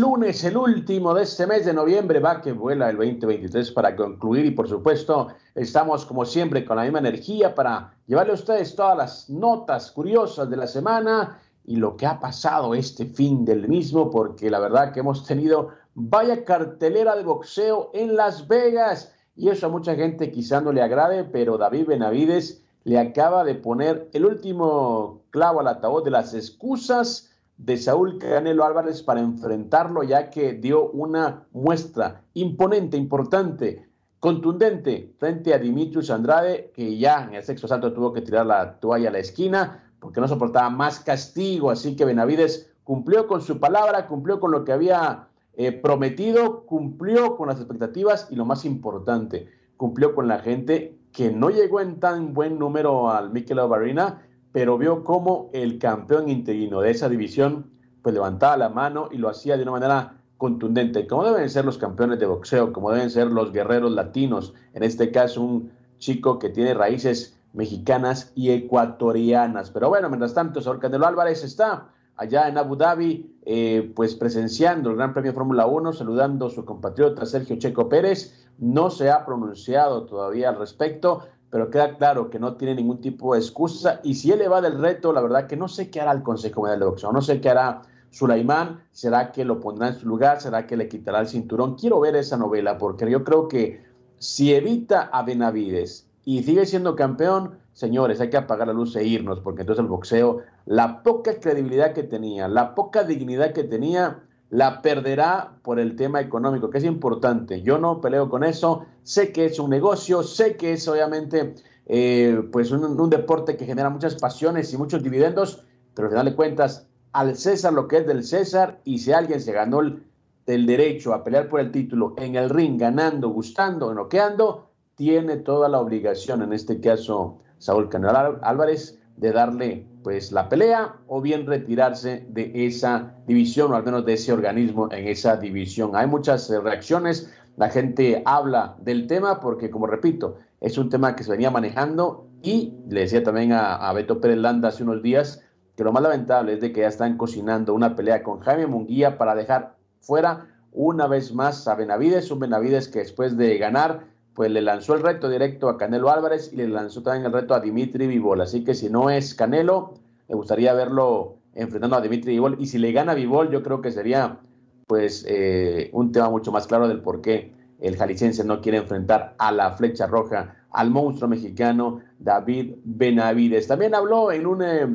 Lunes, el último de este mes de noviembre, va que vuela el 2023 para concluir y por supuesto estamos como siempre con la misma energía para llevarle a ustedes todas las notas curiosas de la semana y lo que ha pasado este fin del mismo, porque la verdad que hemos tenido vaya cartelera de boxeo en Las Vegas y eso a mucha gente quizá no le agrade, pero David Benavides le acaba de poner el último clavo al ataúd de las excusas de Saúl Canelo Álvarez para enfrentarlo, ya que dio una muestra imponente, importante, contundente frente a Dimitrius Andrade, que ya en el sexo santo tuvo que tirar la toalla a la esquina porque no soportaba más castigo. Así que Benavides cumplió con su palabra, cumplió con lo que había eh, prometido, cumplió con las expectativas y lo más importante, cumplió con la gente que no llegó en tan buen número al Mikel Barina pero vio cómo el campeón interino de esa división pues levantaba la mano y lo hacía de una manera contundente, como deben ser los campeones de boxeo, como deben ser los guerreros latinos, en este caso un chico que tiene raíces mexicanas y ecuatorianas. Pero bueno, mientras tanto, Saúl Canelo Álvarez está allá en Abu Dhabi, eh, pues presenciando el Gran Premio Fórmula 1, saludando a su compatriota Sergio Checo Pérez. No se ha pronunciado todavía al respecto, pero queda claro que no tiene ningún tipo de excusa. Y si él va del reto, la verdad que no sé qué hará el Consejo Mundial de Boxeo, no sé qué hará Sulaimán, será que lo pondrá en su lugar, será que le quitará el cinturón. Quiero ver esa novela, porque yo creo que si evita a Benavides y sigue siendo campeón, señores, hay que apagar la luz e irnos, porque entonces el boxeo, la poca credibilidad que tenía, la poca dignidad que tenía, la perderá por el tema económico, que es importante. Yo no peleo con eso, sé que es un negocio, sé que es obviamente eh, pues un, deporte que genera muchas pasiones y muchos dividendos, pero al final de cuentas, al César lo que es del César, y si alguien se ganó el, el derecho a pelear por el título en el ring, ganando, gustando, noqueando, tiene toda la obligación, en este caso Saúl Canelo Álvarez, de darle pues la pelea o bien retirarse de esa división o al menos de ese organismo en esa división. Hay muchas eh, reacciones, la gente habla del tema porque como repito, es un tema que se venía manejando y le decía también a, Beto Pérez Landa hace unos días que lo más lamentable es de que ya están cocinando una pelea con Jaime Munguía para dejar fuera una vez más a Benavides, un Benavides que después de ganar pues le lanzó el reto directo a Canelo Álvarez y le lanzó también el reto a Dimitri Vivol. Así que si no es Canelo, me gustaría verlo enfrentando a Dimitri Vivol. Y si le gana Vivol, yo creo que sería pues eh, un tema mucho más claro del por qué el jalisciense no quiere enfrentar a la flecha roja, al monstruo mexicano David Benavides. También habló en un eh,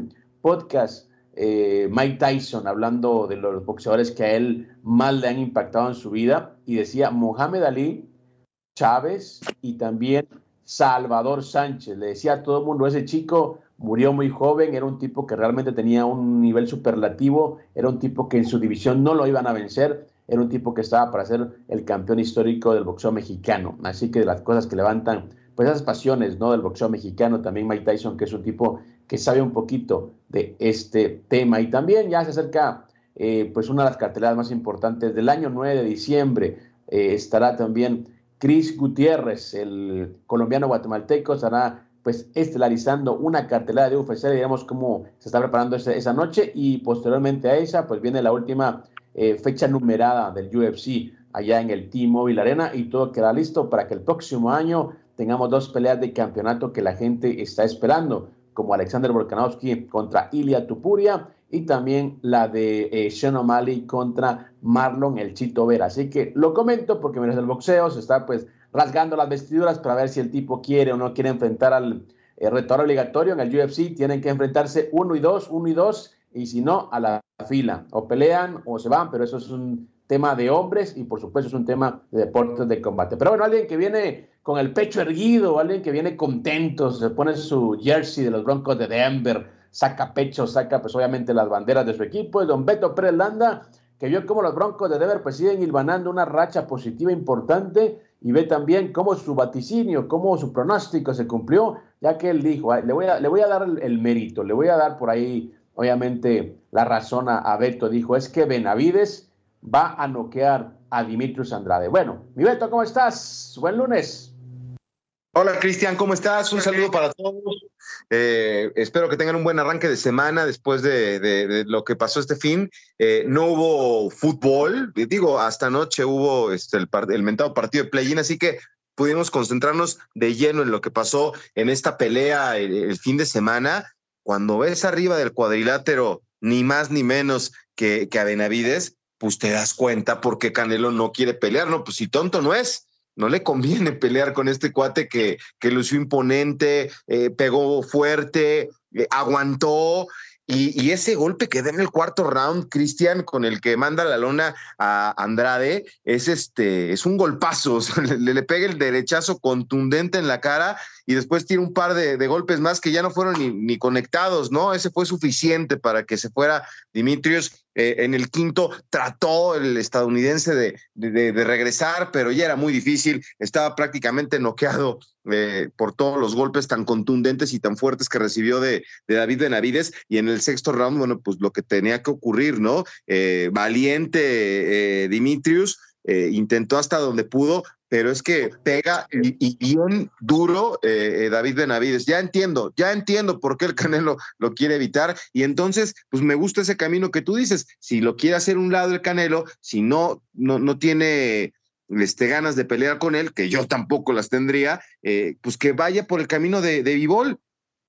podcast eh, Mike Tyson hablando de los boxeadores que a él más le han impactado en su vida y decía Mohamed Ali Chávez y también Salvador Sánchez. Le decía a todo el mundo, ese chico murió muy joven, era un tipo que realmente tenía un nivel superlativo, era un tipo que en su división no lo iban a vencer, era un tipo que estaba para ser el campeón histórico del boxeo mexicano. Así que de las cosas que levantan, pues esas pasiones, ¿no? Del boxeo mexicano, también Mike Tyson, que es un tipo que sabe un poquito de este tema. Y también ya se acerca, eh, pues una de las carteladas más importantes del año 9 de diciembre, eh, estará también Cris Gutiérrez, el colombiano guatemalteco, estará pues estelarizando una cartelera de UFC, digamos cómo se está preparando esa, noche. Y posteriormente a esa pues viene la última eh, fecha numerada del UFC allá en el T-Mobile Arena. Y todo queda listo para que el próximo año tengamos dos peleas de campeonato que la gente está esperando, como Alexander Volkanovski contra Ilya Tupuria y también la de eh, Sean O'Malley contra Marlon el Chito Vera. Así que lo comento porque mientras el boxeo se está pues rasgando las vestiduras para ver si el tipo quiere o no quiere enfrentar al eh, retorno obligatorio en el UFC. Tienen que enfrentarse uno y dos, uno y dos, y si no, a la fila. O pelean o se van, pero eso es un tema de hombres y por supuesto es un tema de deportes de combate. Pero bueno, alguien que viene con el pecho erguido, alguien que viene contento, se pone su jersey de los Broncos de Denver, saca pecho, saca pues obviamente las banderas de su equipo, es don Beto Pérez Landa, que vio cómo los Broncos de Denver pues siguen hilvanando una racha positiva importante y ve también cómo su vaticinio, cómo su pronóstico se cumplió, ya que él dijo, le voy a, le voy a dar el, mérito, le voy a dar por ahí obviamente la razón a, a Beto, dijo, es que Benavides va a noquear a Dimitrios Andrade. Bueno, mi Beto, ¿cómo estás? Buen lunes. Hola Cristian, ¿cómo estás? Un saludo para todos. Eh, espero que tengan un buen arranque de semana después de, lo que pasó este fin. Eh, no hubo fútbol, digo, hasta anoche hubo este, el, el mentado partido de play-in, así que pudimos concentrarnos de lleno en lo que pasó en esta pelea el, fin de semana. Cuando ves arriba del cuadrilátero ni más ni menos que, que a Benavides, pues te das cuenta porque Canelo no quiere pelear, no, pues si tonto no es. No le conviene pelear con este cuate que, que lució imponente, eh, pegó fuerte, eh, aguantó y, ese golpe que da en el cuarto round, Cristian, con el que manda la lona a Andrade, es este, es un golpazo. le, pega el derechazo contundente en la cara y después tiene un par de, golpes más que ya no fueron ni, ni, conectados, ¿no? Ese fue suficiente para que se fuera Dimitrios eh, en el quinto trató el estadounidense de, de, regresar, pero ya era muy difícil. Estaba prácticamente noqueado eh, por todos los golpes tan contundentes y tan fuertes que recibió de, de, David Benavides. Y en el sexto round, bueno, pues lo que tenía que ocurrir, ¿no? Eh, valiente Dimitrius. intentó hasta donde pudo, pero es que pega y, bien duro eh, eh, David Benavides. Ya entiendo, ya entiendo por qué el Canelo lo quiere evitar y entonces, pues me gusta ese camino que tú dices. Si lo quiere hacer un lado el Canelo, si no, no, no tiene este, ganas de pelear con él, que yo tampoco las tendría, eh, pues que vaya por el camino de, de Vivol.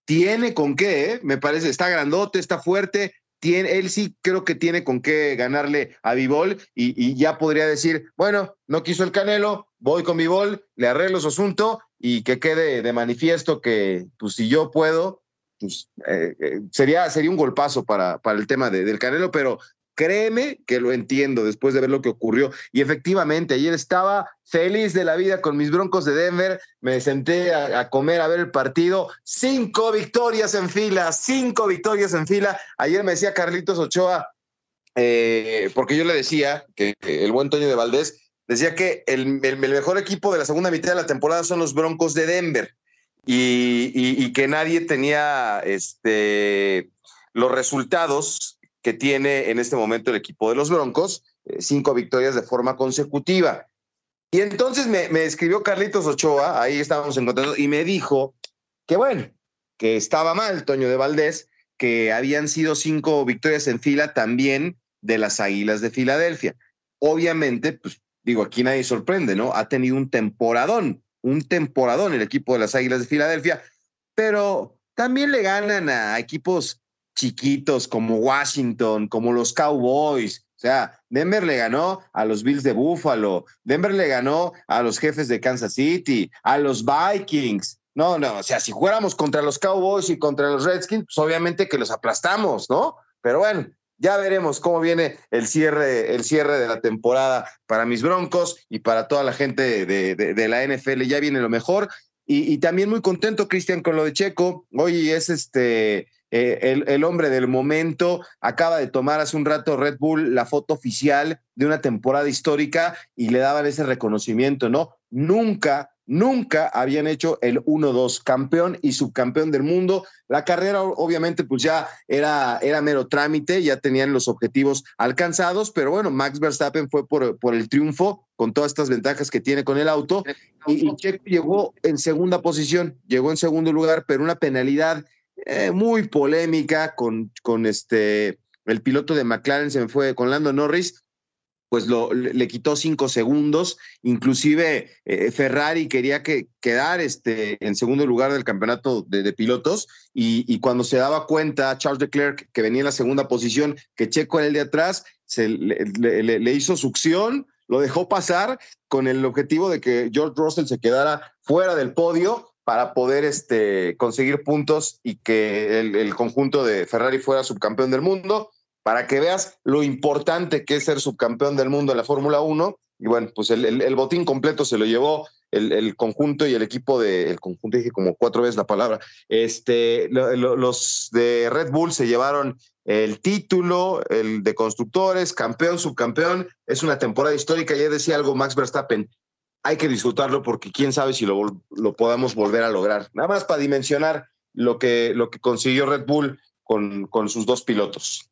Tiene con qué, me parece, está grandote, está fuerte, él sí creo que tiene con qué ganarle a Vivol y, ya podría decir, bueno, no quiso el Canelo, voy con Vivol, le arreglo su asunto y que quede de manifiesto que, pues si yo puedo, pues eh, eh, sería, sería un golpazo para, para el tema del Canelo, pero Créeme que lo entiendo después de ver lo que ocurrió. Y efectivamente, ayer estaba feliz de la vida con mis broncos de Denver. Me senté a, comer, a ver el partido. Cinco victorias en fila, cinco victorias en fila. Ayer me decía Carlitos Ochoa, eh, porque yo le decía que, el buen Toño de Valdés decía que el, mejor equipo de la segunda mitad de la temporada son los broncos de Denver. Y, que nadie tenía este, los resultados que tiene en este momento el equipo de los Broncos, eh, cinco victorias de forma consecutiva. Y entonces me, escribió Carlitos Ochoa, ahí estábamos encontrando, y me dijo que bueno, que estaba mal Toño de Valdés, que habían sido cinco victorias en fila también de las Águilas de Filadelfia. Obviamente, pues digo, aquí nadie sorprende, ¿no? Ha tenido un temporadón, un temporadón el equipo de las Águilas de Filadelfia, pero también le ganan a equipos chiquitos como Washington, como los Cowboys. O sea, Denver le ganó a los Bills de Buffalo, Denver le ganó a los jefes de Kansas City, a los Vikings. No, no, o sea, si jugáramos contra los Cowboys y contra los Redskins, pues obviamente que los aplastamos, ¿no? Pero bueno, ya veremos cómo viene el cierre, el cierre de la temporada para mis Broncos y para toda la gente de, la NFL. Ya viene lo mejor. Y, y también muy contento, Cristian, con lo de Checo. Hoy es este eh, el, hombre del momento acaba de tomar hace un rato Red Bull la foto oficial de una temporada histórica y le daban ese reconocimiento, ¿no? Nunca, nunca habían hecho el 1-2, campeón y subcampeón del mundo. La carrera obviamente pues ya era, era mero trámite, ya tenían los objetivos alcanzados, pero bueno, Max Verstappen fue por, por el triunfo con todas estas ventajas que tiene con el auto y, Checo llegó en segunda posición, llegó en segundo lugar, pero una penalidad eh, muy polémica con, con este, el piloto de McLaren, se me fue con Lando Norris, pues lo, le quitó cinco segundos. Inclusive eh, Ferrari quería que quedar este, en segundo lugar del campeonato de, pilotos y, cuando se daba cuenta Charles Leclerc que venía en la segunda posición, que Checo era el de atrás, se le, hizo succión, lo dejó pasar con el objetivo de que George Russell se quedara fuera del podio para poder este, conseguir puntos y que el conjunto de Ferrari fuera subcampeón del mundo para que veas lo importante que es ser subcampeón del mundo en la Fórmula 1. Y bueno, pues el, botín completo se lo llevó el, conjunto y el equipo de, el conjunto dije como cuatro veces la palabra, este, los de Red Bull se llevaron el título, el de constructores, campeón, subcampeón, es una temporada histórica, ya decía algo Max Verstappen, hay que disfrutarlo porque quién sabe si lo, lo podamos volver a lograr. Nada más para dimensionar lo que, lo que consiguió Red Bull con, con sus dos pilotos.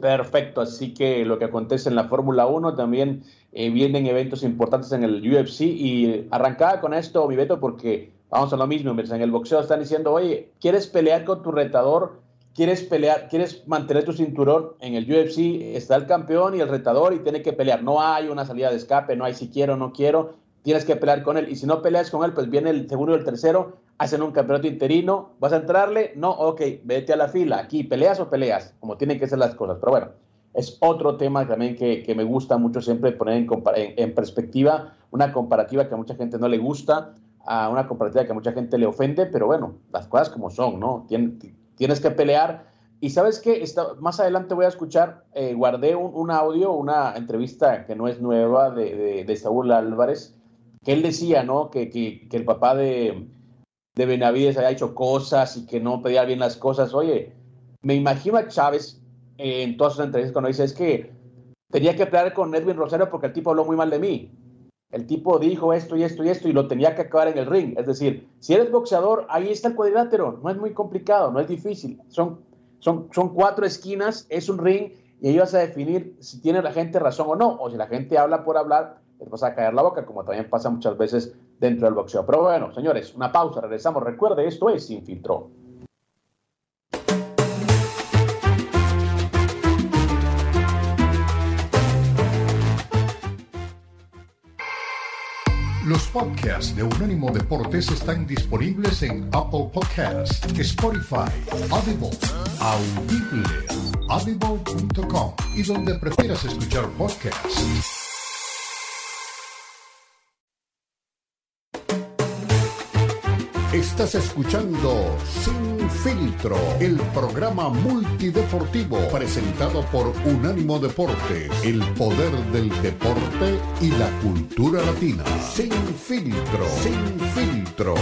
Perfecto, así que lo que acontece en la Fórmula 1 también eh, vienen eventos importantes en el UFC y arrancaba con esto, mi Beto, porque vamos a lo mismo, en el boxeo están diciendo, oye, ¿quieres pelear con tu retador? ¿Quieres pelear, quieres mantener tu cinturón en el UFC? Está el campeón y el retador y tiene que pelear. No hay una salida de escape, no hay si quiero no quiero, tienes que pelear con él. Y si no peleas con él, pues viene el segundo y el tercero hacen un campeonato interino, ¿vas a entrarle? No, ok, vete a la fila, aquí, ¿peleas o peleas? Como tienen que ser las cosas, pero bueno, es otro tema también que, me gusta mucho siempre poner en, en, perspectiva, una comparativa que a mucha gente no le gusta, a una comparativa que a mucha gente le ofende, pero bueno, las cosas como son, ¿no? tienes que pelear. Y sabes qué, más adelante voy a escuchar, eh, guardé un, audio, una entrevista que no es nueva de, de, Saúl Álvarez, que él decía, ¿no? que, que el papá de, de Benavides haya hecho cosas y que no pedía bien las cosas. Oye, me imagino a Chávez en todas sus entrevistas cuando dice es que tenía que pelear con Edwin Rosario porque el tipo habló muy mal de mí. El tipo dijo esto y esto y esto y lo tenía que acabar en el ring. Es decir, si eres boxeador, ahí está el cuadrilátero. No es muy complicado, no es difícil. Son, son, son cuatro esquinas, es un ring y ahí vas a definir si tiene la gente razón o no. O si la gente habla por hablar, les vas a caer la boca, como también pasa muchas veces dentro del boxeo. Pero bueno, señores, una pausa, regresamos. Recuerde, esto es Sin Filtro. Los podcasts de Unánimo Deportes están disponibles en Apple Podcasts, Spotify, Audible, Audible, audible.com y donde prefieras escuchar podcasts. Estás escuchando Sin Filtro, el programa multideportivo presentado por Unánimo Deportes, el poder del deporte y la cultura latina. Sin Filtro, Sin Filtro.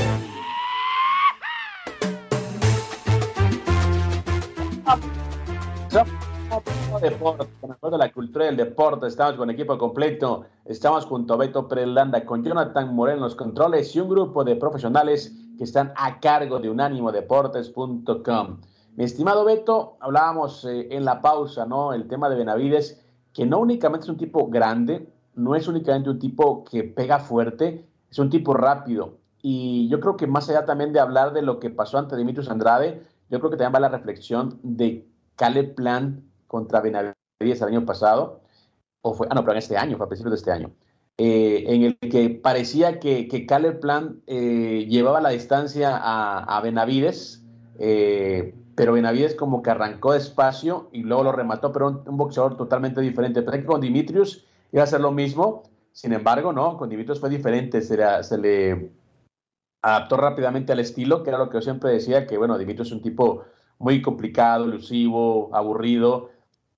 deporte, de la cultura del deporte, estamos con equipo completo, estamos junto a Beto Prelanda, con Jonathan Moreno en los controles y un grupo de profesionales están a cargo de unánimodeportes.com. Mi estimado Beto, hablábamos eh, en la pausa, ¿no? El tema de Benavides, que no únicamente es un tipo grande, no es únicamente un tipo que pega fuerte, es un tipo rápido. Y yo creo que más allá también de hablar de lo que pasó ante Dimitrios Andrade, yo creo que también va la reflexión de Caleb Plan contra Benavides el año pasado, o fue, ah, no, pero en este año, fue a principios de este año. Eh, en el que parecía que, que Plan eh, llevaba la distancia a, Benavides, eh, pero Benavides como que arrancó despacio y luego lo remató, pero un, boxeador totalmente diferente. Pensé que con Dimitrius iba a ser lo mismo, sin embargo, no, con Dimitrius fue diferente, se le, se le adaptó rápidamente al estilo, que era lo que yo siempre decía, que bueno, Dimitrius es un tipo muy complicado, elusivo, aburrido,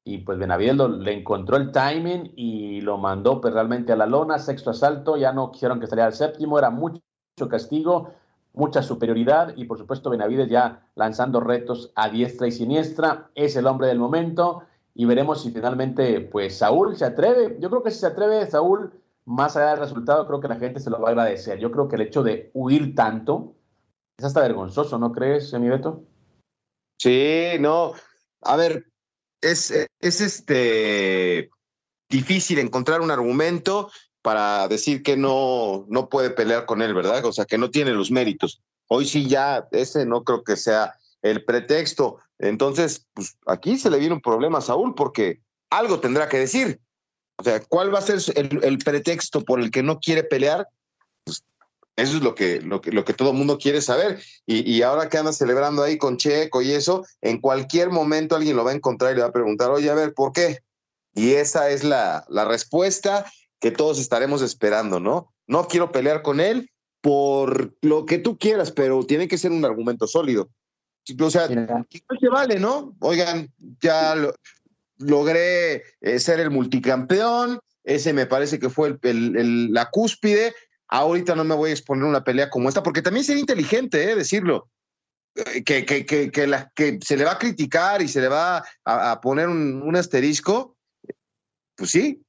y pues Benavides le encontró el timing y lo mandó pues realmente a la lona, sexto asalto, ya no quisieron que saliera al séptimo, era mucho castigo, mucha superioridad y por supuesto Benavides ya lanzando retos a diestra y siniestra, es el hombre del momento y veremos si finalmente pues Saúl se atreve, yo creo que si se atreve Saúl, más allá del resultado, creo que la gente se lo va a agradecer, yo creo que el hecho de huir tanto es hasta vergonzoso, ¿no crees, mi Beto? Sí, no, a ver, es, es este, difícil encontrar un argumento para decir que no, no puede pelear con él, ¿verdad? O sea, que no tiene los méritos. Hoy sí ya, ese no creo que sea el pretexto. Entonces, pues aquí se le viene un problema a Saúl porque algo tendrá que decir. O sea, ¿cuál va a ser el, pretexto por el que no quiere pelear? Eso es lo que, lo que, lo que todo el mundo quiere saber. Y, y, ahora que anda celebrando ahí con Checo y eso, en cualquier momento alguien lo va a encontrar y le va a preguntar, oye, a ver, ¿por qué? Y esa es la, la respuesta que todos estaremos esperando, ¿no? No quiero pelear con él por lo que tú quieras, pero tiene que ser un argumento sólido. O sea, ¿qué se vale, no? Oigan, ya logré eh, ser el multicampeón, ese me parece que fue el, la cúspide, ahorita no me voy a exponer una pelea como esta, porque también sería inteligente eh, decirlo, eh, que, se le va a criticar y se le va a, poner un, asterisco, pues sí,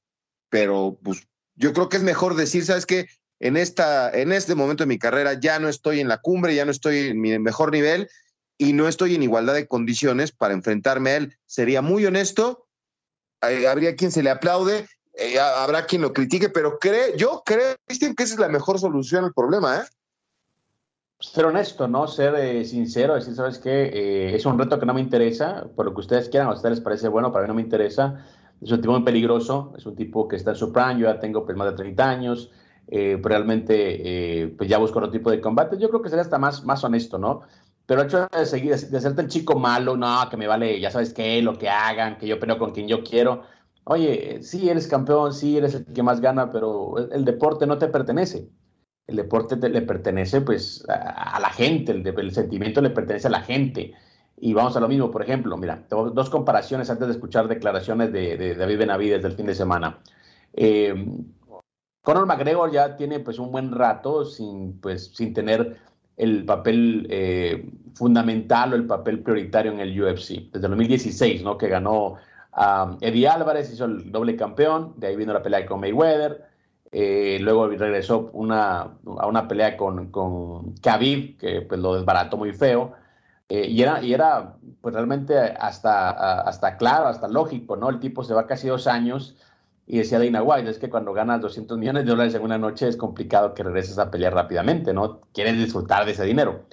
pero pues yo creo que es mejor decir, ¿sabes qué? En, en este momento de mi carrera ya no estoy en la cumbre, ya no estoy en mi mejor nivel, y no estoy en igualdad de condiciones para enfrentarme a él. Sería muy honesto, eh, habría quien se le aplaude, eh, habrá quien lo critique, pero cree, yo creo, Cristian, que esa es la mejor solución al problema, ¿eh? Ser honesto, ¿no? Ser eh, sincero, decir, ¿sabes qué? es un reto que no me interesa, por lo que ustedes quieran, a ustedes les parece bueno, para mí no me interesa. Es un tipo muy peligroso, es un tipo que está en su prime, yo ya tengo pues, más de 30 años, realmente pues ya busco otro tipo de combate. Yo creo que sería hasta más, más honesto, ¿no? Pero el hecho de seguir, de hacerte el chico malo, no, que me vale, ya sabes qué, lo que hagan, que yo peleo con quien yo quiero. Oye, sí eres campeón, sí eres el que más gana, pero el, deporte no te pertenece. El deporte le pertenece pues a, la gente, el, sentimiento le pertenece a la gente. Y vamos a lo mismo, por ejemplo, mira, tengo dos comparaciones antes de escuchar declaraciones de, David Benavides del fin de semana. Eh, Conor McGregor ya tiene pues un buen rato sin, pues, sin tener el papel eh, fundamental o el papel prioritario en el UFC. Desde el 2016, ¿no? Que ganó a Eddie Álvarez, hizo el doble campeón, de ahí vino la pelea con Mayweather, eh, luego regresó una, a una pelea con, con que pues, lo desbarató muy feo, eh, y, era, y era pues realmente hasta, hasta claro, hasta lógico, ¿no? El tipo se va casi dos años y decía Dana White, es que cuando ganas 200 millones de dólares en una noche es complicado que regreses a pelear rápidamente, ¿no? Quieres disfrutar de ese dinero.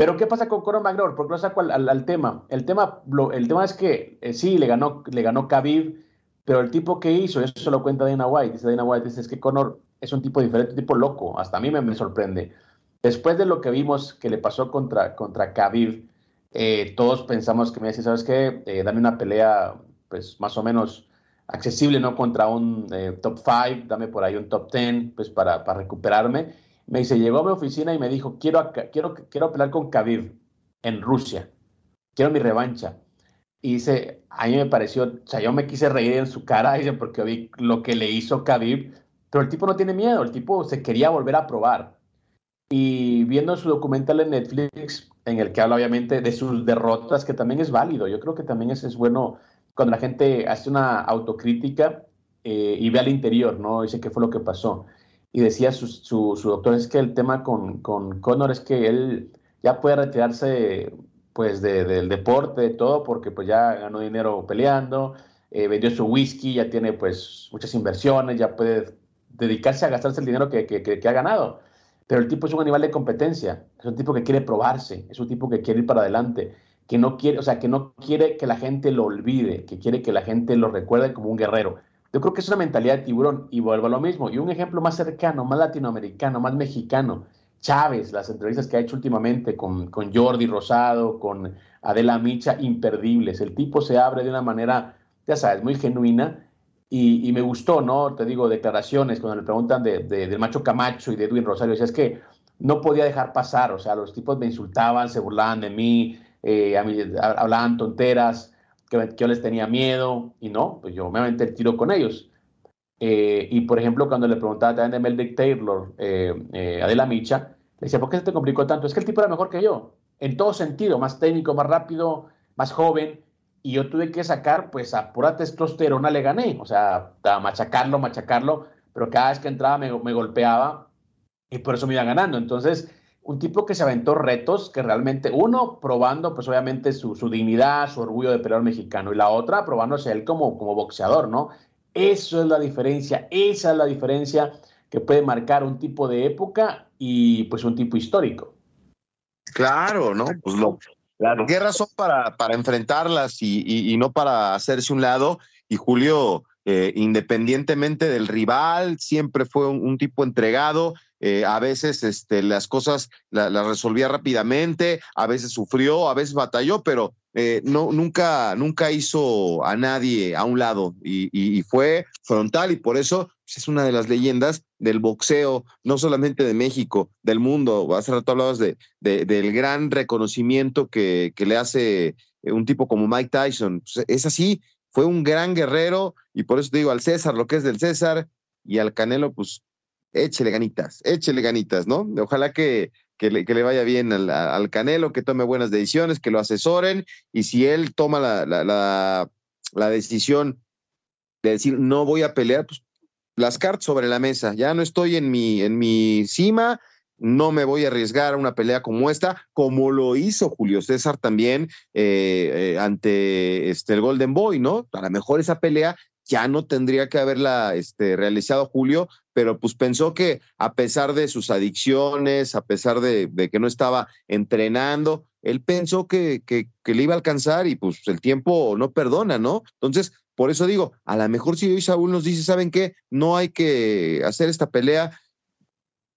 Pero ¿qué pasa con Conor McGregor? Porque lo saco al, tema. El tema, el tema es que eh, sí, le ganó, le ganó Khabib, pero el tipo que hizo, eso lo cuenta Dana White, dice Dana White, dice, es que Conor es un tipo diferente, un tipo loco, hasta a mí me, sorprende. Después de lo que vimos que le pasó contra, contra eh, todos pensamos que me decía, ¿sabes qué? Eh, dame una pelea, pues más o menos accesible, ¿no? Contra un top 5, dame por ahí un top 10, pues para, para, recuperarme. Me dice, llegó a mi oficina y me dijo, quiero, quiero, quiero con Khabib en Rusia, quiero mi revancha. Y dice, a mí me pareció, o sea, yo me quise reír en su cara, dice, porque vi lo que le hizo Khabib, pero el tipo no tiene miedo, el tipo se quería volver a probar. Y viendo su documental en Netflix, en el que habla obviamente de sus derrotas, que también es válido, yo creo que también es, es bueno cuando la gente hace una autocrítica eh, y ve al interior, ¿no? Dice qué fue lo que pasó. Y decía su, su, doctor, es que el tema con, con Connor es que él ya puede retirarse pues del deporte, de todo, porque pues ya ganó dinero peleando, eh, vendió su whisky, ya tiene pues muchas inversiones, ya puede dedicarse a gastarse el dinero que, que, que, ha ganado. Pero el tipo es un animal de competencia, es un tipo que quiere probarse, es un tipo que quiere ir para adelante que no quiere, o sea, que no quiere que la gente lo olvide, que quiere que la gente lo recuerde como un guerrero. Yo creo que es una mentalidad de tiburón y vuelvo a lo mismo. Y un ejemplo más cercano, más latinoamericano, más mexicano, Chávez, las entrevistas que ha hecho últimamente con, con Jordi Rosado, con Adela Micha, imperdibles. El tipo se abre de una manera, ya sabes, muy genuina y, me gustó, ¿no? Te digo, declaraciones cuando le preguntan de, del macho Camacho y de Edwin Rosario, o es que no podía dejar pasar, o sea, los tipos me insultaban, se burlaban de mí, eh, hablaban tonteras, que, yo les tenía miedo, y no, pues yo me aventé el tiro con ellos. Eh, y por ejemplo, cuando le preguntaba también de Meldick Taylor, eh, Adela Micha, le decía, ¿por qué se te complicó tanto? Es que el tipo era mejor que yo, en todo sentido, más técnico, más rápido, más joven, y yo tuve que sacar, pues a pura testosterona le gané, o sea, a machacarlo, machacarlo, pero cada vez que entraba me golpeaba y por eso me iba ganando. Entonces, un tipo que se aventó retos que realmente, uno, probando pues obviamente su, dignidad, su orgullo de peleador mexicano, y la otra, probándose él como, como boxeador, ¿no? Eso es la diferencia, esa es la diferencia que puede marcar un tipo de época y pues un tipo histórico. Claro, ¿no? Pues lo, las guerras son para, para enfrentarlas y, no para hacerse un lado. Y Julio, eh, independientemente del rival, siempre fue un, tipo entregado. Eh, a veces este, las cosas las resolvía rápidamente, a veces sufrió, a veces batalló, pero eh, no, nunca, nunca hizo a nadie a un lado y, fue frontal y por eso pues, es una de las leyendas del boxeo, no solamente de México, del mundo. Hace rato hablabas de, del gran reconocimiento que, le hace eh, un tipo como Mike Tyson. Pues, es así, fue un gran guerrero y por eso te digo al César lo que es del César y al Canelo, pues échele ganitas, échele ganitas, ¿no? Ojalá que, que le, vaya bien al, Canelo, que tome buenas decisiones, que lo asesoren y si él toma la, la, decisión de decir no voy a pelear, pues las cartas sobre la mesa, ya no estoy en mi, en mi cima, no me voy a arriesgar a una pelea como esta, como lo hizo Julio César también eh, eh, ante este, el Golden Boy, ¿no? A lo mejor esa pelea ya no tendría que haberla este, realizado Julio, pero pues pensó que a pesar de sus adicciones, a pesar de, que no estaba entrenando, él pensó que, que, le iba a alcanzar y pues el tiempo no perdona, ¿no? Entonces, por eso digo, a lo mejor si hoy Saúl nos dice, ¿saben qué? No hay que hacer esta pelea,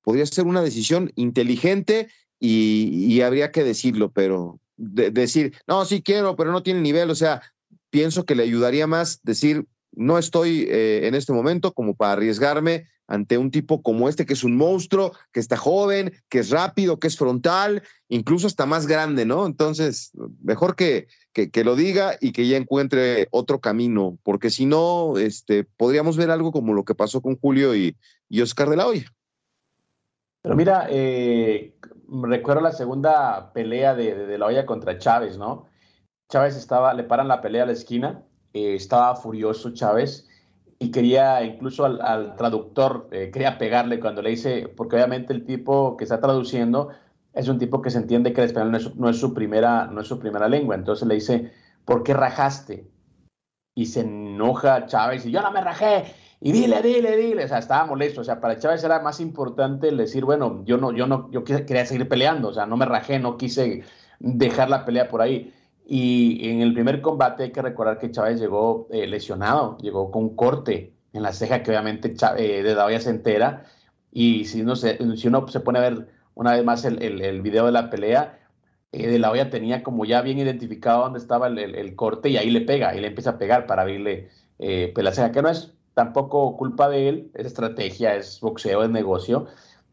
podría ser una decisión inteligente y, habría que decirlo, pero decir, no, sí quiero, pero no tiene nivel, o sea, pienso que le ayudaría más decir, no estoy eh, en este momento como para arriesgarme ante un tipo como este, que es un monstruo, que está joven, que es rápido, que es frontal, incluso hasta más grande, ¿no? Entonces, mejor que, que, lo diga y que ya encuentre otro camino, porque si no, este, podríamos ver algo como lo que pasó con Julio y, y Oscar de la Hoya. Pero mira, eh, recuerdo la segunda pelea de, de, de la Hoya contra Chávez, ¿no? Chávez estaba, le paran la pelea a la esquina estaba furioso Chávez y quería incluso al, traductor, eh, quería pegarle cuando le dice, porque obviamente el tipo que está traduciendo es un tipo que se entiende que el español no es, su, primera, no es su primera lengua, entonces le dice, ¿por qué rajaste? Y se enoja Chávez y yo no me rajé, y dile, dile, dile, o sea, estaba molesto, o sea, para Chávez era más importante el decir, bueno, yo no, yo no, yo quería seguir peleando, o sea, no me rajé, no quise dejar la pelea por ahí. Y en el primer combate hay que recordar que Chávez llegó eh, lesionado, llegó con un corte en la ceja que obviamente eh, de la se entera. Y si uno, se, si uno se pone a ver una vez más el, el, video de la pelea, eh, de la olla tenía como ya bien identificado dónde estaba el, corte y ahí le pega, y le empieza a pegar para abrirle pues la ceja, que no es tampoco culpa de él, es estrategia, es boxeo, es negocio.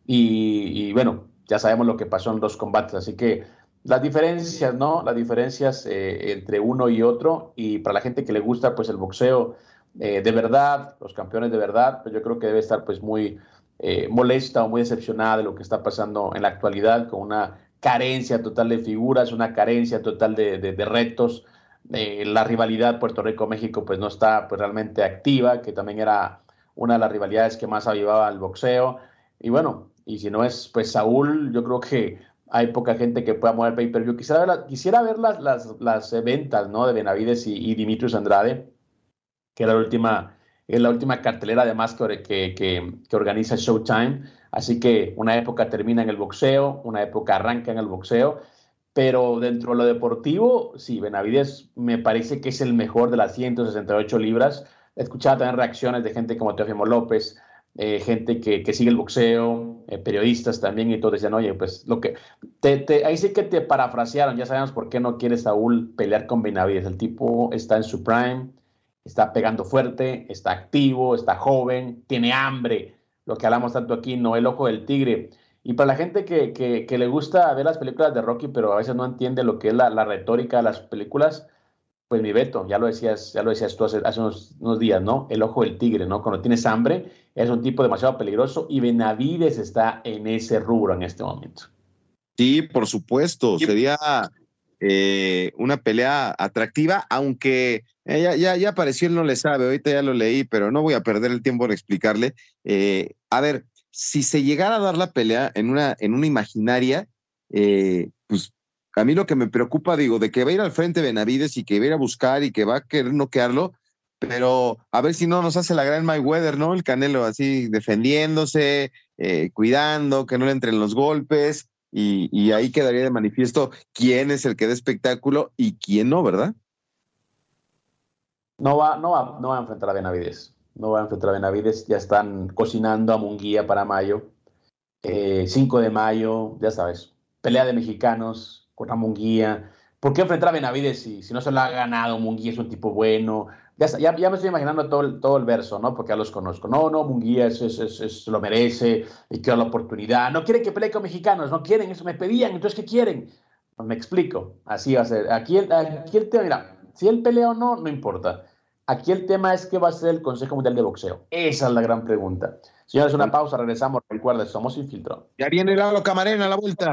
Y bueno, ya sabemos lo que pasó en los combates, así que las diferencias, ¿no? Las diferencias eh, entre uno y otro. Y para la gente que le gusta, pues, el boxeo eh, de verdad, los campeones de verdad, pues yo creo que debe estar, pues, muy eh, molesta o muy decepcionada de lo que está pasando en la actualidad, con una carencia total de figuras, una carencia total de, de, retos. la rivalidad Puerto Rico-México, pues, no está, pues, realmente activa, que también era una de las rivalidades que más avivaba el boxeo. Y bueno, y si no es, pues, Saúl, yo creo que hay poca gente que pueda mover pay-per-view. Quisiera ver, quisiera ver las, las, las, ventas ¿no? de Benavides y, y, Dimitrios Andrade, que era la última, es la última cartelera además que, que, que, organiza Showtime. Así que una época termina en el boxeo, una época arranca en el boxeo. Pero dentro de lo deportivo, sí, Benavides me parece que es el mejor de las 168 libras. He escuchado también reacciones de gente como Teofimo López, eh, gente que, que, sigue el boxeo, eh, periodistas también, y todos decían, oye, pues lo que, te, ahí sí que te parafrasearon, ya sabemos por qué no quiere Saúl pelear con Benavides, el tipo está en su prime, está pegando fuerte, está activo, está joven, tiene hambre, lo que hablamos tanto aquí, no el ojo del tigre. Y para la gente que, que, que le gusta ver las películas de Rocky, pero a veces no entiende lo que es la, la retórica de las películas, pues mi Beto, ya lo decías, ya lo decías tú hace, unos, días, ¿no? El ojo del tigre, ¿no? Cuando tienes hambre, es un tipo demasiado peligroso y Benavides está en ese rubro en este momento. Sí, por supuesto, sería eh, una pelea atractiva, aunque eh, ya, ya, ya apareció, él no le sabe, ahorita ya lo leí, pero no voy a perder el tiempo en explicarle. Eh, a ver, si se llegara a dar la pelea en una, en una imaginaria, pues a mí lo que me preocupa, digo, de que va a ir al frente Benavides y que va a ir a buscar y que va a querer noquearlo, pero a ver si no nos hace la gran Mayweather, ¿no? El Canelo así defendiéndose, eh, cuidando, que no le entren los golpes. y, ahí quedaría de manifiesto quién es el que da espectáculo y quién no, ¿verdad? No va, no va, no va a enfrentar a Benavides. No va a enfrentar a Benavides. Ya están cocinando a Munguía para mayo. 5 eh, de mayo, ya sabes. Pelea de mexicanos contra Munguía. ¿Por qué enfrentar a Benavides si, si no se lo ha ganado? Munguía es un tipo bueno. Ya, ya, me estoy imaginando todo el, todo el verso, ¿no? Porque ya los conozco. No, no, Munguía es, es, lo merece y quiere la oportunidad. No quieren que pelee con mexicanos, no quieren, eso me pedían, entonces ¿qué quieren? Pues me explico, así va a ser. Aquí, aquí el tema, mira, si él pelea o no, no importa. Aquí el tema es qué va a ser el Consejo Mundial de Boxeo. Esa es la gran pregunta. Señores, una pausa, regresamos. Recuerden, somos Infiltro. Ya viene Lalo Camarena a la vuelta.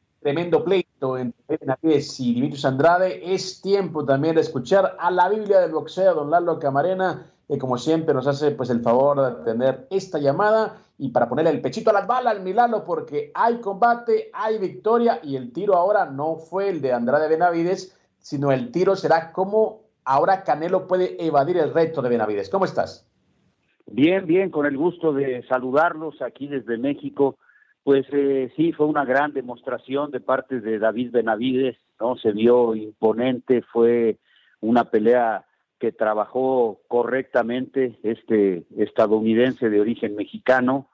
tremendo pleito entre Benavides y Dimitrios Andrade. Es tiempo también de escuchar a la Biblia del boxeo, don Lalo Camarena, que como siempre nos hace pues el favor de tener esta llamada y para ponerle el pechito a las balas, Milano, porque hay combate, hay victoria y el tiro ahora no fue el de Andrade Benavides, sino el tiro será como ahora Canelo puede evadir el reto de Benavides. ¿Cómo estás? Bien, bien, con el gusto de saludarlos aquí desde México pues eh, sí, fue una gran demostración de parte de David Benavides, ¿no? Se vio imponente, fue una pelea que trabajó correctamente este estadounidense de origen mexicano,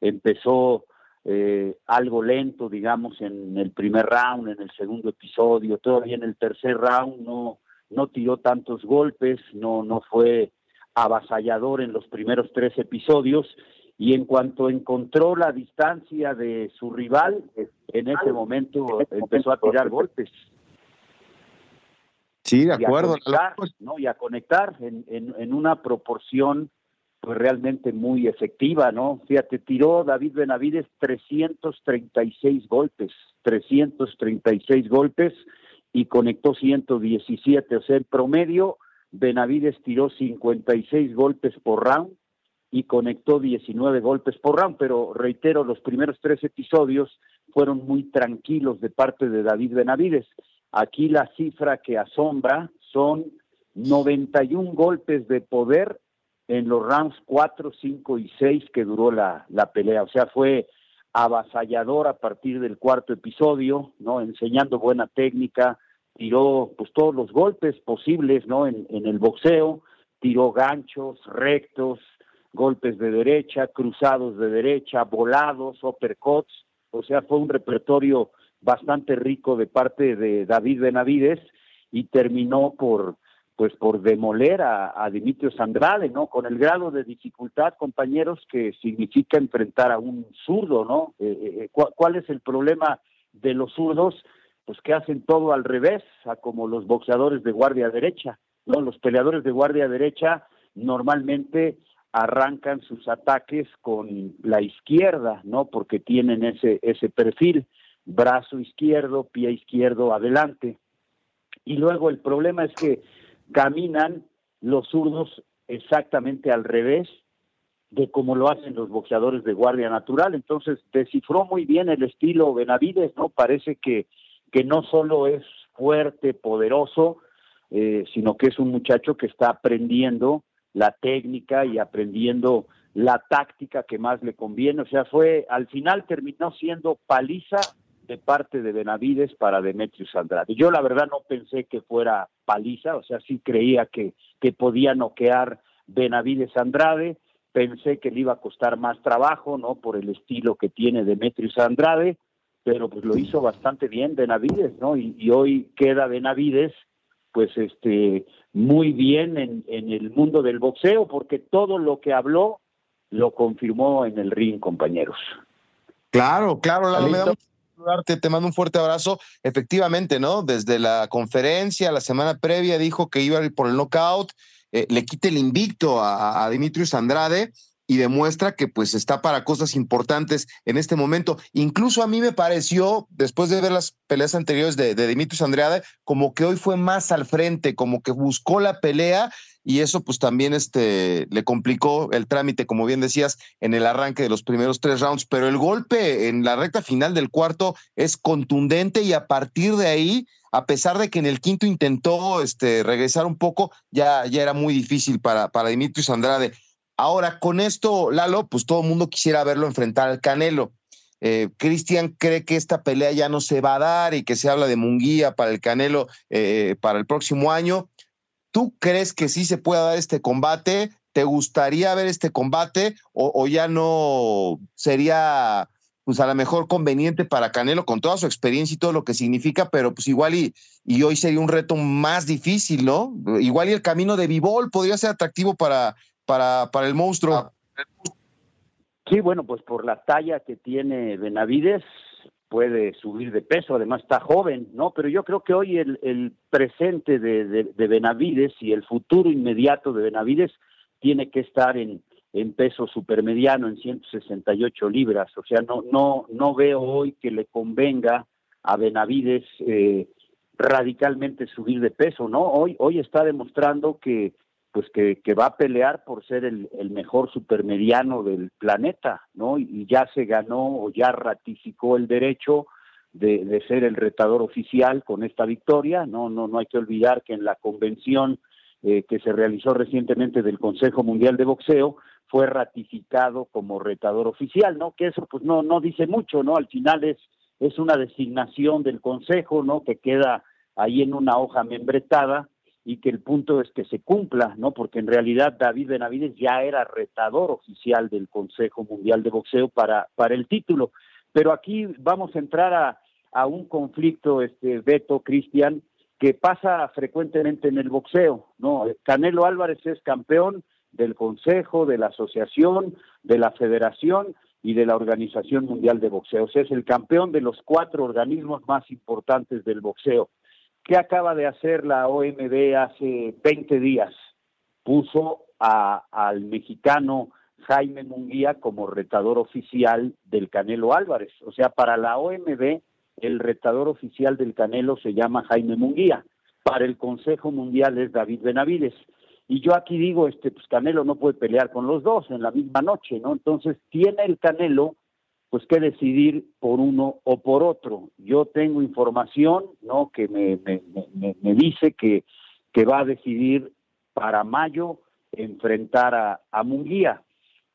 empezó eh, algo lento, digamos, en el primer round, en el segundo episodio, todavía en el tercer round no, no tiró tantos golpes, no, no fue avasallador en los primeros tres episodios y en cuanto encontró la distancia de su rival, en ese momento empezó a tirar golpes. Sí, de acuerdo. Y a conectar, ¿no? y a conectar en, en, una proporción pues realmente muy efectiva, ¿no? Fíjate, tiró David Benavides 336 golpes, 336 golpes y conectó 117, o sea, en promedio Benavides tiró 56 golpes por round y conectó 19 golpes por round, pero reitero, los primeros tres episodios fueron muy tranquilos de parte de David Benavides. Aquí la cifra que asombra son 91 golpes de poder en los rounds 4, 5 y 6 que duró la, la pelea. O sea, fue avasallador a partir del cuarto episodio, ¿no? Enseñando buena técnica, tiró pues todos los golpes posibles, ¿no? En, en el boxeo, tiró ganchos, rectos, golpes de derecha, cruzados de derecha, volados, uppercuts, o sea, fue un repertorio bastante rico de parte de David Benavides y terminó por pues por demoler a, a Dimitrios Andrade, ¿no? Con el grado de dificultad, compañeros, que significa enfrentar a un zurdo, ¿no? Eh, eh, eh ¿Cuál es el problema de los zurdos? Pues que hacen todo al revés, a como los boxeadores de guardia derecha, ¿no? Los peleadores de guardia derecha normalmente arrancan sus ataques con la izquierda, ¿no? Porque tienen ese, ese perfil, brazo izquierdo, pie izquierdo adelante. Y luego el problema es que caminan los zurdos exactamente al revés de como lo hacen los boxeadores de guardia natural. Entonces descifró muy bien el estilo Benavides, ¿no? Parece que, que no solo es fuerte, poderoso, eh, sino que es un muchacho que está aprendiendo la técnica y aprendiendo la táctica que más le conviene. O sea, fue, al final terminó siendo paliza de parte de Benavides para Demetrius Andrade. Yo la verdad no pensé que fuera paliza, o sea, sí creía que, que podía noquear Benavides Andrade, pensé que le iba a costar más trabajo, ¿no? Por el estilo que tiene Demetrius Andrade, pero pues lo hizo bastante bien Benavides, ¿no? Y, y hoy queda Benavides pues este muy bien en, en, el mundo del boxeo porque todo lo que habló lo confirmó en el ring, compañeros. Claro, claro, Lalo, me da mucho te mando un fuerte abrazo. Efectivamente, ¿no? Desde la conferencia, la semana previa, dijo que iba a ir por el knockout eh, le quite el invicto a, a Dimitrius Andrade y demuestra que pues está para cosas importantes en este momento. Incluso a mí me pareció, después de ver las peleas anteriores de, de Andrade, como que hoy fue más al frente, como que buscó la pelea y eso pues también este, le complicó el trámite, como bien decías, en el arranque de los primeros tres rounds, pero el golpe en la recta final del cuarto es contundente y a partir de ahí, a pesar de que en el quinto intentó este, regresar un poco, ya, ya era muy difícil para, para Andrade. Ahora, con esto, Lalo, pues todo el mundo quisiera verlo enfrentar al Canelo. Eh, Cristian cree que esta pelea ya no se va a dar y que se habla de Munguía para el Canelo eh, para el próximo año. ¿Tú crees que sí se pueda dar este combate? ¿Te gustaría ver este combate o, ya no sería pues a lo mejor conveniente para Canelo con toda su experiencia y todo lo que significa, pero pues igual y, y hoy sería un reto más difícil, ¿no? Igual y el camino de Vivol podría ser atractivo para, para, para el monstruo. Sí, bueno, pues por la talla que tiene Benavides puede subir de peso, además está joven, ¿no? Pero yo creo que hoy el, presente de, de, de, Benavides y el futuro inmediato de Benavides tiene que estar en, en peso supermediano, en 168 libras. O sea, no, no, no veo hoy que le convenga a Benavides eh, radicalmente subir de peso, ¿no? Hoy, hoy está demostrando que pues que, que, va a pelear por ser el, el, mejor supermediano del planeta, ¿no? Y ya se ganó o ya ratificó el derecho de, de, ser el retador oficial con esta victoria, ¿no? No, no hay que olvidar que en la convención eh, que se realizó recientemente del Consejo Mundial de Boxeo fue ratificado como retador oficial, ¿no? Que eso pues no, no dice mucho, ¿no? Al final es, es una designación del Consejo, ¿no? Que queda ahí en una hoja membretada, y que el punto es que se cumpla, ¿no? Porque en realidad David Benavides ya era retador oficial del Consejo Mundial de Boxeo para, para el título. Pero aquí vamos a entrar a, a un conflicto, este Beto Cristian, que pasa frecuentemente en el boxeo, ¿no? Canelo Álvarez es campeón del Consejo, de la Asociación, de la Federación y de la Organización Mundial de Boxeo. O sea, es el campeón de los cuatro organismos más importantes del boxeo. ¿Qué acaba de hacer la OMB hace 20 días? Puso a, al mexicano Jaime Munguía como retador oficial del Canelo Álvarez. O sea, para la OMB, el retador oficial del Canelo se llama Jaime Munguía. Para el Consejo Mundial es David Benavides. Y yo aquí digo, este, pues Canelo no puede pelear con los dos en la misma noche, ¿no? Entonces tiene el Canelo pues que decidir por uno o por otro. Yo tengo información, ¿no? Que me, me, me, me dice que, que va a decidir para mayo enfrentar a, a Munguía.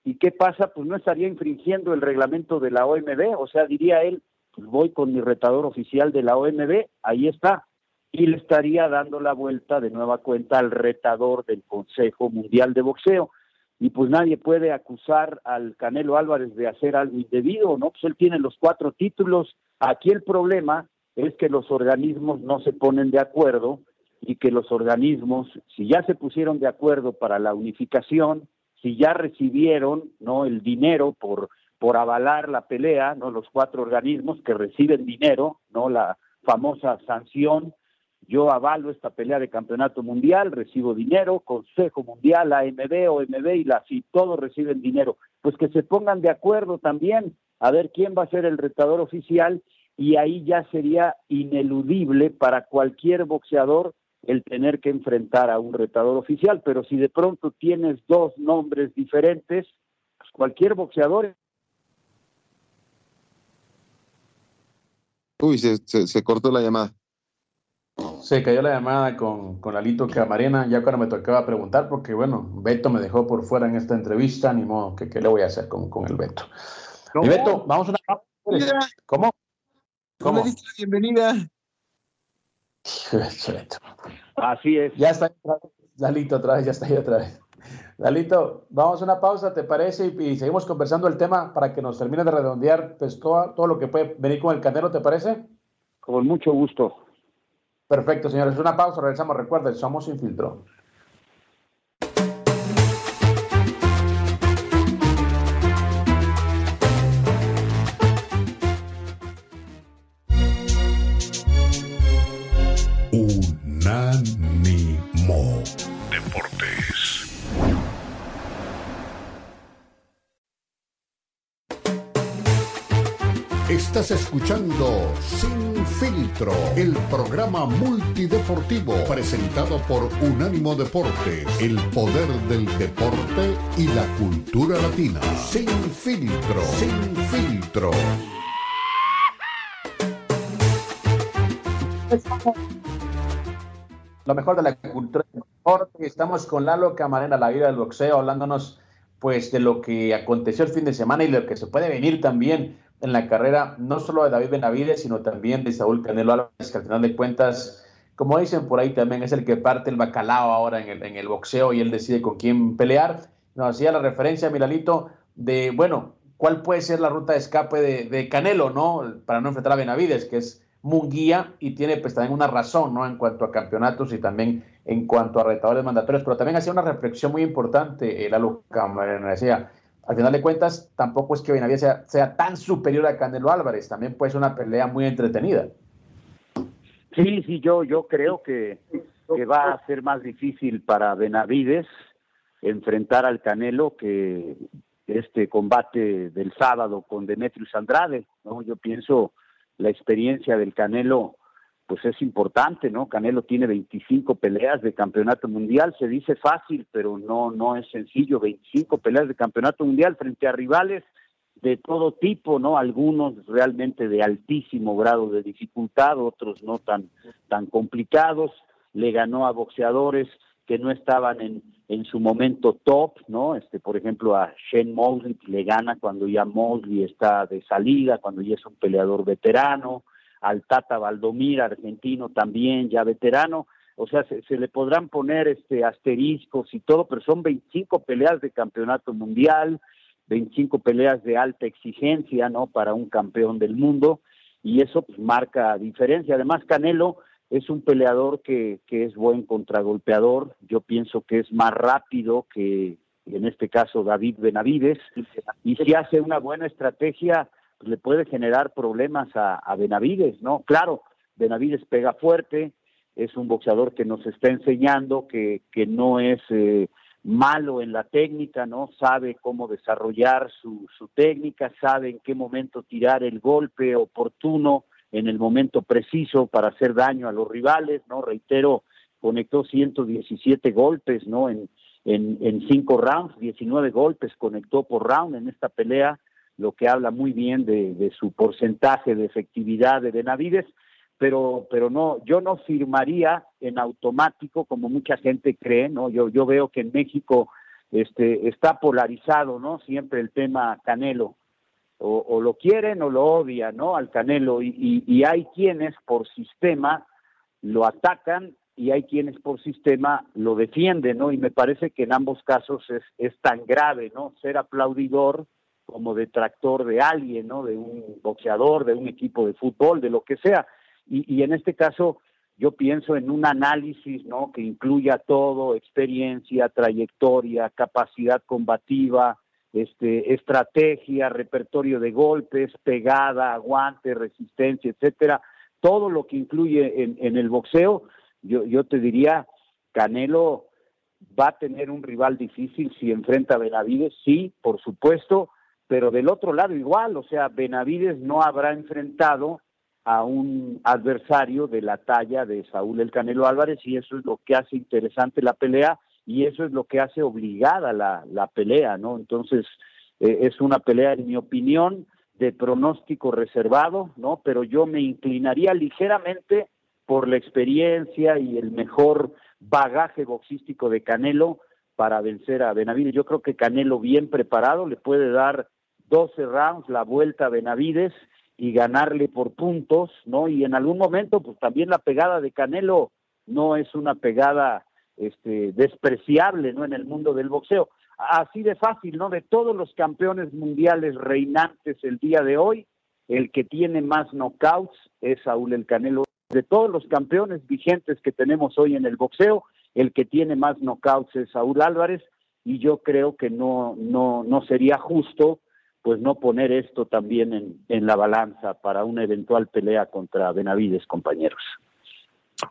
¿Y qué pasa? Pues no estaría infringiendo el reglamento de la OMB, o sea, diría él, pues voy con mi retador oficial de la OMB, ahí está, y le estaría dando la vuelta de nueva cuenta al retador del Consejo Mundial de Boxeo y pues nadie puede acusar al Canelo Álvarez de hacer algo indebido, ¿no? Pues él tiene los cuatro títulos. Aquí el problema es que los organismos no se ponen de acuerdo y que los organismos, si ya se pusieron de acuerdo para la unificación, si ya recibieron, ¿no? el dinero por por avalar la pelea, ¿no? Los cuatro organismos que reciben dinero, ¿no? La famosa sanción yo avalo esta pelea de campeonato mundial, recibo dinero, Consejo Mundial, AMB, OMB y la FI, todos reciben dinero. Pues que se pongan de acuerdo también a ver quién va a ser el retador oficial y ahí ya sería ineludible para cualquier boxeador el tener que enfrentar a un retador oficial, pero si de pronto tienes dos nombres diferentes, pues cualquier boxeador Uy, se cortó la llamada. Se cayó la llamada con, con Alito Camarena, ya cuando me tocaba preguntar, porque bueno, Beto me dejó por fuera en esta entrevista, ni modo, que qué le voy a hacer con, con el Beto? Y Beto, vamos a una... ¿Cómo? ¿Cómo? le diste la bienvenida? Así es. Ya está, Dalito otra vez, ya está ahí otra vez. Dalito, vamos a una pausa, ¿te parece? Y, y, seguimos conversando el tema para que nos termine de redondear pues, todo, todo lo que puede venir con el Canelo, ¿te parece? Con mucho gusto. Perfecto, señores. Una pausa, regresamos. Recuerden, somos sin filtro. Estás escuchando Sin Filtro, el programa multideportivo presentado por Unánimo Deportes, el poder del deporte y la cultura latina. Sin Filtro, Sin Filtro. Lo mejor de la cultura del deporte. Estamos con Lalo Camarena, la vida del boxeo, hablándonos pues de lo que aconteció el fin de semana y lo que se puede venir también en la carrera, no solo de David Benavides, sino también de Saúl Canelo Álvarez, que al final de cuentas, como dicen por ahí también, es el que parte el bacalao ahora en el, en el boxeo y él decide con quién pelear. Nos hacía la referencia, Miralito, de, bueno, cuál puede ser la ruta de escape de, Canelo, ¿no? Para no enfrentar a Benavides, que es Munguía y tiene pues también una razón, ¿no? En cuanto a campeonatos y también en cuanto a retadores mandatorios, pero también hacía una reflexión muy importante, la Luca, decía, al final de cuentas, tampoco es que Benavides sea, tan superior a Canelo Álvarez, también puede ser una pelea muy entretenida. Sí, sí, yo, yo creo que, que va a ser más difícil para Benavides enfrentar al Canelo que este combate del sábado con Demetrius Andrade, ¿no? Yo pienso la experiencia del Canelo pues es importante, ¿no? Canelo tiene 25 peleas de campeonato mundial, se dice fácil, pero no no es sencillo, 25 peleas de campeonato mundial frente a rivales de todo tipo, ¿no? Algunos realmente de altísimo grado de dificultad, otros no tan tan complicados. Le ganó a boxeadores que no estaban en, en su momento top, ¿no? Este, por ejemplo, a Shane Mosley le gana cuando ya Mosley está de salida, cuando ya es un peleador veterano al Tata Valdomir, argentino también, ya veterano, o sea, se, le podrán poner este asteriscos y todo, pero son 25 peleas de campeonato mundial, 25 peleas de alta exigencia, ¿no? Para un campeón del mundo, y eso pues, marca diferencia. Además, Canelo es un peleador que, que es buen contragolpeador, yo pienso que es más rápido que en este caso David Benavides, y si hace una buena estrategia, pues, le puede generar problemas a, Benavides, ¿no? Claro, Benavides pega fuerte, es un boxeador que nos está enseñando que, que no es eh, malo en la técnica, ¿no? Sabe cómo desarrollar su, técnica, sabe en qué momento tirar el golpe oportuno en el momento preciso para hacer daño a los rivales, ¿no? Reitero, conectó 117 golpes, ¿no? En, en, en cinco rounds, 19 golpes conectó por round en esta pelea, lo que habla muy bien de, su porcentaje de efectividad de Benavides, pero, pero no, yo no firmaría en automático como mucha gente cree, ¿no? Yo, yo veo que en México este, está polarizado, ¿no? Siempre el tema Canelo. O, lo quieren o lo odian, ¿no? Al Canelo. Y, y, hay quienes por sistema lo atacan y hay quienes por sistema lo defienden, ¿no? Y me parece que en ambos casos es, es tan grave, ¿no? Ser aplaudidor como detractor de alguien, ¿no? De un boxeador, de un equipo de fútbol, de lo que sea. Y, y en este caso, yo pienso en un análisis, ¿no? Que incluya todo, experiencia, trayectoria, capacidad combativa, este, estrategia, repertorio de golpes, pegada, aguante, resistencia, etcétera. Todo lo que incluye en, en el boxeo, yo, yo te diría, Canelo va a tener un rival difícil si enfrenta a Benavides, sí, por supuesto, pero del otro lado igual, o sea, Benavides no habrá enfrentado a un adversario de la talla de Saúl El Canelo Álvarez y eso es lo que hace interesante la pelea y eso es lo que hace obligada la, la pelea, ¿no? Entonces, eh, es una pelea, en mi opinión, de pronóstico reservado, ¿no? Pero yo me inclinaría ligeramente por la experiencia y el mejor bagaje boxístico de Canelo para vencer a Benavides. Yo creo que Canelo bien preparado le puede dar 12 rounds, la vuelta a Benavides y ganarle por puntos, ¿no? Y en algún momento, pues también la pegada de Canelo no es una pegada este, despreciable, ¿no? En el mundo del boxeo. Así de fácil, ¿no? De todos los campeones mundiales reinantes el día de hoy, el que tiene más knockouts es Saúl El Canelo. De todos los campeones vigentes que tenemos hoy en el boxeo, el que tiene más knockouts es Saúl Álvarez y yo creo que no, no, no sería justo pues no poner esto también en, la balanza para una eventual pelea contra Benavides, compañeros.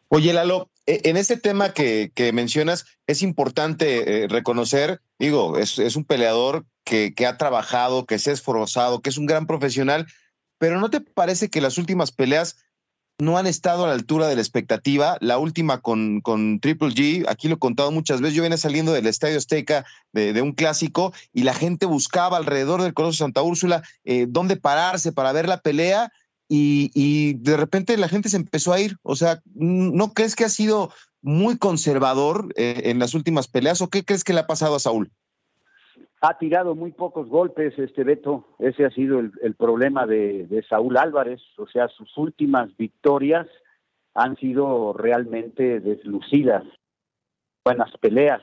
Oye, Lalo, e, en este tema que, mencionas, es importante eh, reconocer, digo, es, es un peleador que, que, ha trabajado, que se ha esforzado, que es un gran profesional, pero ¿no te parece que las últimas peleas no han estado a la altura de la expectativa. La última con, con Triple G, aquí lo he contado muchas veces, yo venía saliendo del Estadio Azteca de, un clásico y la gente buscaba alrededor del Coloso Santa Úrsula eh, dónde pararse para ver la pelea y, y, de repente la gente se empezó a ir. O sea, ¿no crees que ha sido muy conservador eh, en las últimas peleas o qué crees que le ha pasado a Saúl? Ha tirado muy pocos golpes este Beto, ese ha sido el, problema de, Saúl Álvarez, o sea, sus últimas victorias han sido realmente deslucidas, buenas peleas,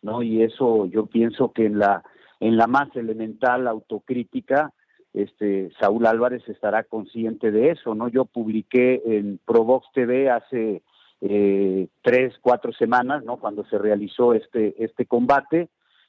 ¿no? Y eso yo pienso que en la en la más elemental autocrítica, este Saúl Álvarez estará consciente de eso, ¿no? Yo publiqué en Provox TV hace eh, tres, cuatro semanas, ¿no? Cuando se realizó este este combate,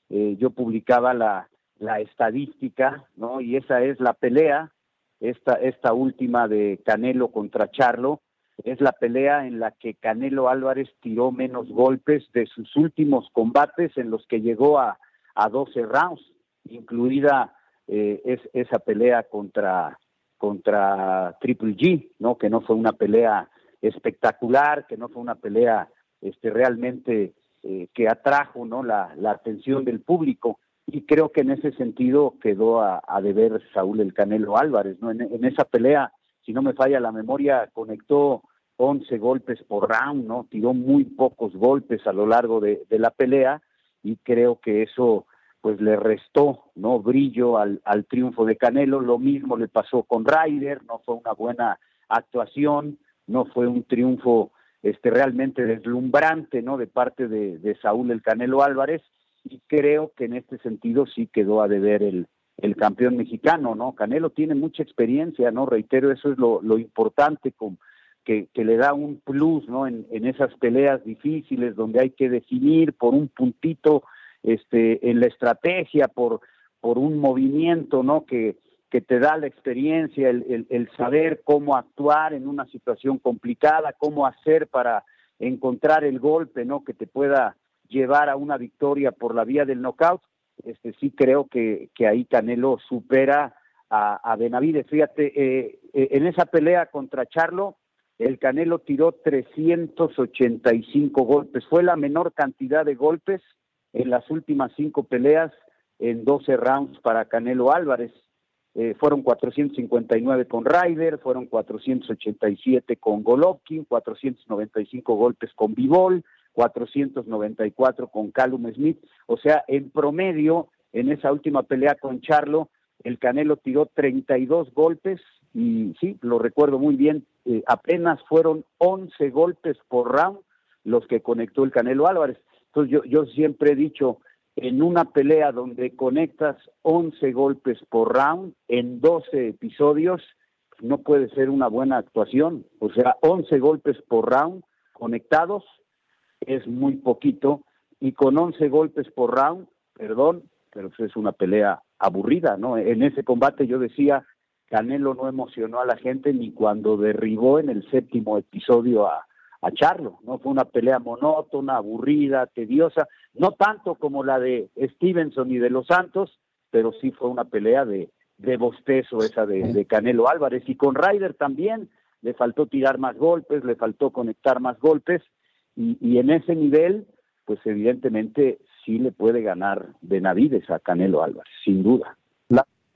eh, yo publicaba la, la estadística, ¿no? Y esa es la pelea, esta, esta última de Canelo contra Charlo, es la pelea en la que Canelo Álvarez tiró menos golpes de sus últimos combates en los que llegó a, a 12 rounds, incluida eh, es, esa pelea contra, contra Triple G, ¿no? Que no fue una pelea espectacular, que no fue una pelea este, realmente eh, que atrajo ¿no? La, atención del público y creo que en ese sentido quedó a, deber Saúl el Canelo Álvarez, ¿no? En, esa pelea, si no me falla la memoria, conectó 11 golpes por round, ¿no? Tiró muy pocos golpes a lo largo de, la pelea y creo que eso pues le restó, ¿no? Brillo al, al triunfo de Canelo, lo mismo le pasó con Ryder, no fue una buena actuación, no fue un triunfo este, realmente deslumbrante, ¿no? De parte de, Saúl el Canelo Álvarez, y creo que en este sentido sí quedó a deber el, el campeón mexicano, ¿no? Canelo tiene mucha experiencia, ¿no? Reitero, eso es lo, lo importante que, que, le da un plus, ¿no? En, en esas peleas difíciles donde hay que definir por un puntito, este, en la estrategia, por, por un movimiento, ¿no? Que, que te da la experiencia, el, saber cómo actuar en una situación complicada, cómo hacer para encontrar el golpe, ¿no? Que te pueda llevar a una victoria por la vía del knockout. Este sí creo que, que ahí Canelo supera a, a Benavides. Fíjate, eh, en esa pelea contra Charlo, el Canelo tiró 385 golpes. Fue la menor cantidad de golpes en las últimas cinco peleas en 12 rounds para Canelo Álvarez. Eh, fueron 459 con Ryder, fueron 487 con Golovkin, 495 golpes con Bivol, 494 con Callum Smith. O sea, en promedio, en esa última pelea con Charlo, el Canelo tiró 32 golpes y sí, lo recuerdo muy bien, eh, apenas fueron 11 golpes por round los que conectó el Canelo Álvarez. Entonces yo, yo siempre he dicho, en una pelea donde conectas 11 golpes por round en 12 episodios, no puede ser una buena actuación. O sea, 11 golpes por round conectados es muy poquito y con 11 golpes por round, perdón, pero es una pelea aburrida, ¿no? En ese combate yo decía, Canelo no emocionó a la gente ni cuando derribó en el séptimo episodio a, a Charlo, ¿no? Fue una pelea monótona, aburrida, tediosa, no tanto como la de Stevenson y de los Santos, pero sí fue una pelea de, de bostezo esa de, Canelo Álvarez. Y con Ryder también le faltó tirar más golpes, le faltó conectar más golpes, y, y en ese nivel, pues evidentemente sí le puede ganar Benavides a Canelo Álvarez, sin duda.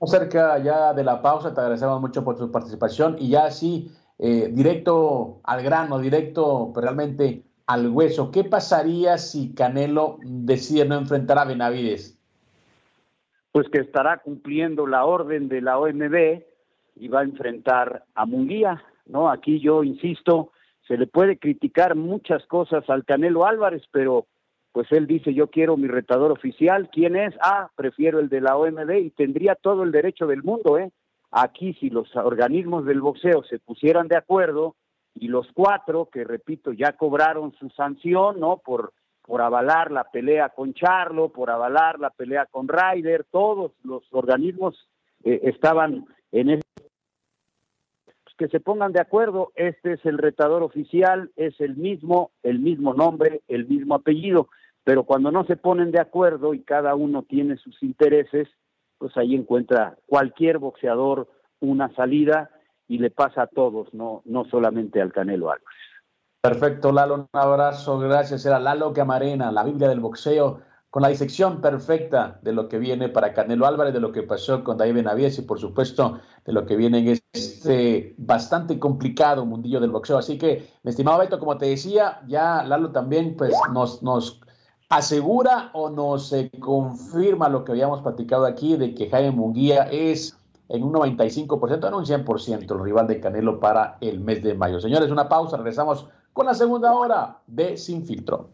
cerca ya de la pausa, te agradecemos mucho por tu participación y ya sí eh, directo al grano, directo pues, realmente al hueso. ¿Qué pasaría si Canelo decide no enfrentar a Benavides? Pues que estará cumpliendo la orden de la OMB y va a enfrentar a Munguía, ¿no? Aquí yo insisto, se le puede criticar muchas cosas al Canelo Álvarez, pero pues él dice yo quiero mi retador oficial, ¿quién es? Ah, prefiero el de la OMB y tendría todo el derecho del mundo, ¿eh? Aquí, si los organismos del boxeo se pusieran de acuerdo y los cuatro, que repito, ya cobraron su sanción, ¿no? Por, por avalar la pelea con Charlo, por avalar la pelea con Ryder, todos los organismos eh, estaban en ese pues, que se pongan de acuerdo, este es el retador oficial, es el mismo, el mismo nombre, el mismo apellido, pero cuando no se ponen de acuerdo y cada uno tiene sus intereses, pues ahí encuentra cualquier boxeador una salida y le pasa a todos, no, no solamente al Canelo Álvarez. Perfecto, Lalo, un abrazo, gracias. Era Lalo Camarena, la Biblia del boxeo, con la disección perfecta de lo que viene para Canelo Álvarez, de lo que pasó con David Benavides y por supuesto de lo que viene en este bastante complicado mundillo del boxeo. Así que, mi estimado Beto, como te decía, ya Lalo también pues nos, nos asegura o nos eh, confirma lo que habíamos platicado aquí de que Jaime Munguía es en un 95%, en un 100% el rival de Canelo para el mes de mayo. Señores, una pausa, regresamos con la segunda hora de Sin Filtro.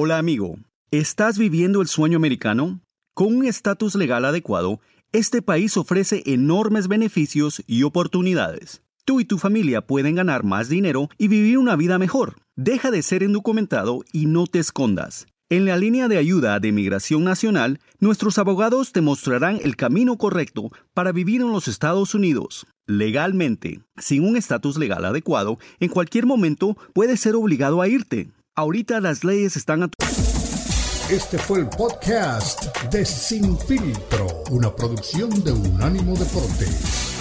Hola amigo, ¿estás viviendo el sueño americano? Con un estatus legal adecuado, este país ofrece enormes beneficios y oportunidades. Tú y tu familia pueden ganar más dinero y vivir una vida mejor. Deja de ser indocumentado y no te escondas. En la línea de ayuda de Migración Nacional, nuestros abogados te mostrarán el camino correcto para vivir en los Estados Unidos. Legalmente, sin un estatus legal adecuado, en cualquier momento puedes ser obligado a irte. Ahorita las leyes están a Este fue el podcast de Sin Filtro, una producción de Unánimo Deportes.